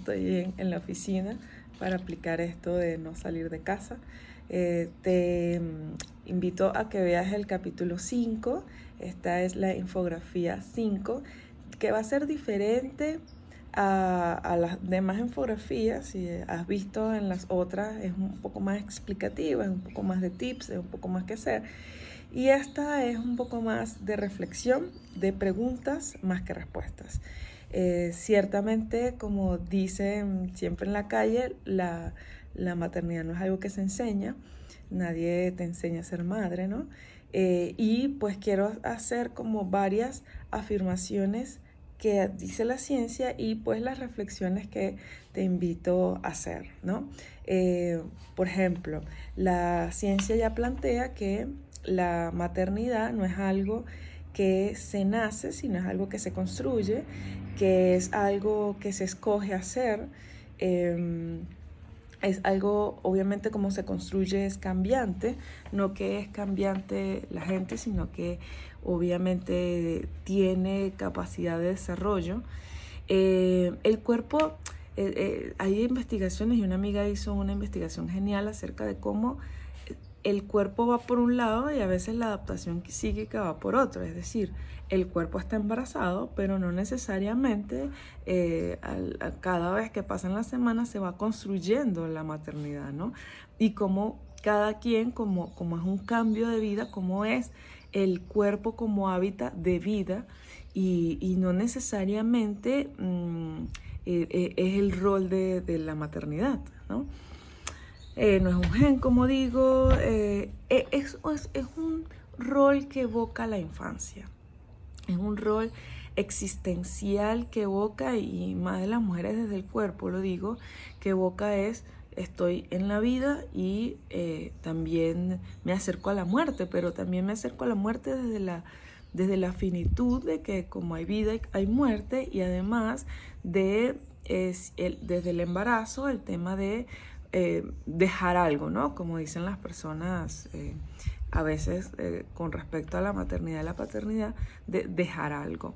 estoy en, la oficina para aplicar esto de no salir de casa. Eh, te mm, invito a que veas el capítulo 5, esta es la infografía 5, que va a ser diferente a, las demás infografías, si has visto en las otras, es un poco más explicativa, es un poco más de tips, es un poco más que hacer. Y esta es un poco más de reflexión, de preguntas más que respuestas. Eh, ciertamente, como dicen siempre en la calle, la, la, maternidad no es algo que se enseña, nadie te enseña a ser madre, ¿no? Eh, y pues quiero hacer como varias afirmaciones que dice la ciencia y pues las reflexiones que te invito a hacer, ¿no? Eh, por ejemplo, la ciencia ya plantea que la maternidad no es algo que se nace, sino es algo que se construye, que es algo que se escoge hacer. Em, es algo, obviamente, como se construye es cambiante, no que es cambiante la gente, sino que obviamente tiene capacidad de desarrollo. Eh, el cuerpo, eh, eh, hay investigaciones y una amiga hizo una investigación genial acerca de cómo el cuerpo va por un lado y a veces la adaptación psíquica va por otro. Es decir, el cuerpo está embarazado, pero no necesariamente cada vez que pasan las semanas se va construyendo la maternidad, ¿no? Y como cada quien, como, como es un cambio de vida, como es el cuerpo como hábitat de vida y, no necesariamente mm, eh, eh, es el rol de, la maternidad, ¿no? Eh, no es un gen, como digo, es, es, es un rol que evoca la infancia, es un rol existencial que evoca, y más de las mujeres desde el cuerpo lo digo, que evoca es estoy en la vida y eh, también me acerco a la muerte, pero también me acerco a la muerte desde la, desde la finitud de que como hay vida hay muerte y además de es el, desde el embarazo el tema de eh, dejar algo, ¿no? Como dicen las personas eh, a veces con respecto a la maternidad y la paternidad, de dejar algo.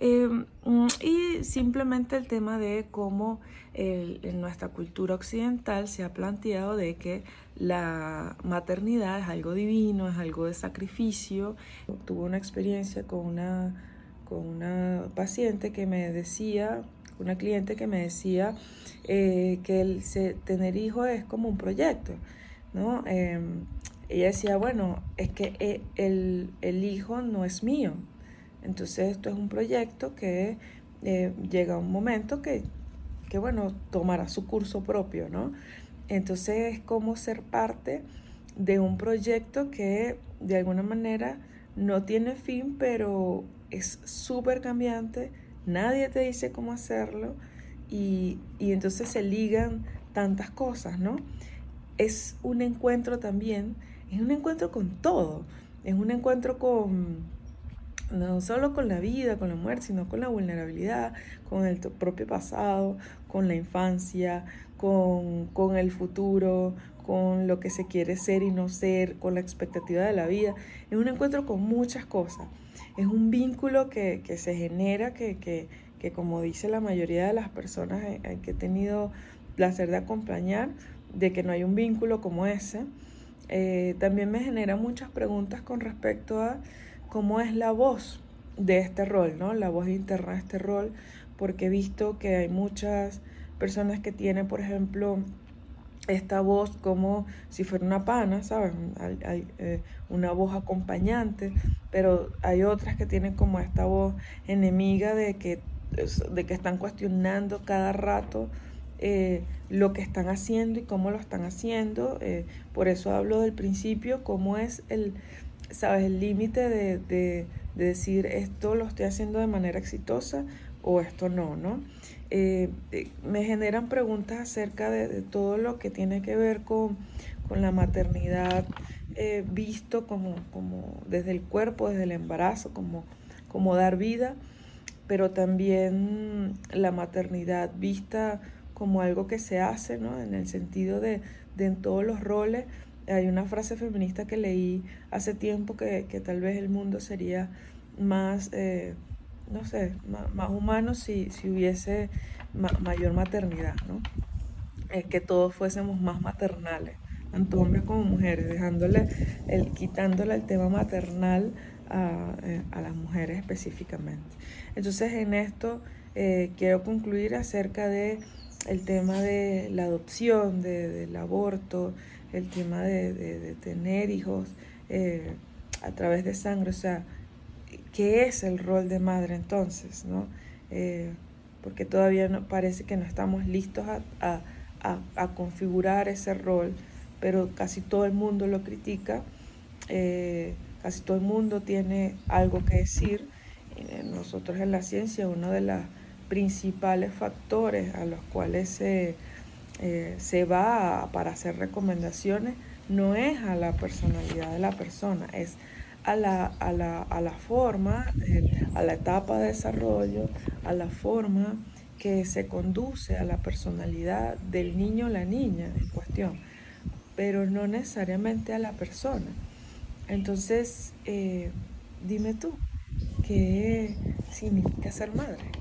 Mm, y simplemente el tema de cómo en nuestra cultura occidental se ha planteado de que la maternidad es algo divino, es algo de sacrificio. Tuve una experiencia con una, con una paciente que me decía, una cliente que me decía eh, que el tener hijos es como un proyecto, ¿no? Em, ella decía, bueno, es que eh, el, el hijo no es mío, entonces esto es un proyecto que eh, llega un momento que, que, bueno, tomará su curso propio, ¿no? Entonces es como ser parte de un proyecto que de alguna manera no tiene fin, pero es súper cambiante, nadie te dice cómo hacerlo y, y entonces se ligan tantas cosas, ¿no? Es un encuentro también, es un encuentro con todo, es un encuentro con no solo con la vida, con la muerte, sino con la vulnerabilidad, con el propio pasado, con la infancia, con, con, el futuro, con lo que se quiere ser y no ser, con la expectativa de la vida. Es un encuentro con muchas cosas. Es un vínculo que, que se genera, que, que, que, como dice la mayoría de las personas que he tenido placer de acompañar, de que no hay un vínculo como ese. Eh, también me genera muchas preguntas con respecto a cómo es la voz de este rol, ¿no? La voz interna de este rol, porque he visto que hay muchas personas que tienen, por ejemplo, esta voz como si fuera una pana, ¿sabes? Eh, una voz acompañante, pero hay otras que tienen como esta voz enemiga de que, de que están cuestionando cada rato eh, lo que están haciendo y cómo lo están haciendo. Eh, por eso hablo del principio, cómo es el, sabes, el límite de, decir esto lo estoy haciendo de manera exitosa o esto no, ¿no? Eh, eh, me generan preguntas acerca de, todo lo que tiene que ver con, la maternidad eh, visto como, como desde el cuerpo, desde el embarazo, como, como dar vida, pero también la maternidad vista como algo que se hace, ¿no? En el sentido de, de en todos los roles hay una frase feminista que leí hace tiempo que, tal vez el mundo sería más, eh, no sé, más, humano si, si hubiese mayor maternidad, ¿no? que todos fuésemos más maternales, tanto hombres como mujeres, dejándole, el, quitándole el tema maternal a, eh, las mujeres específicamente. Entonces en esto eh, quiero concluir acerca de el tema de la adopción, del aborto, el tema de, tener hijos eh, a través de sangre, o sea, ¿qué es el rol de madre entonces? ¿no? porque todavía parece que no estamos listos a configurar ese rol, pero casi todo el mundo lo critica, eh, casi todo el mundo tiene algo que decir. Nosotros en la ciencia, uno de los principales factores a los cuales se, eh, se va para hacer recomendaciones no es a la personalidad de la persona, es a la, a la, a la forma, a la etapa de desarrollo, a la forma que se conduce a la personalidad del niño o la niña en cuestión, pero no necesariamente a la persona. Entonces, eh, dime tú, ¿qué significa ser madre?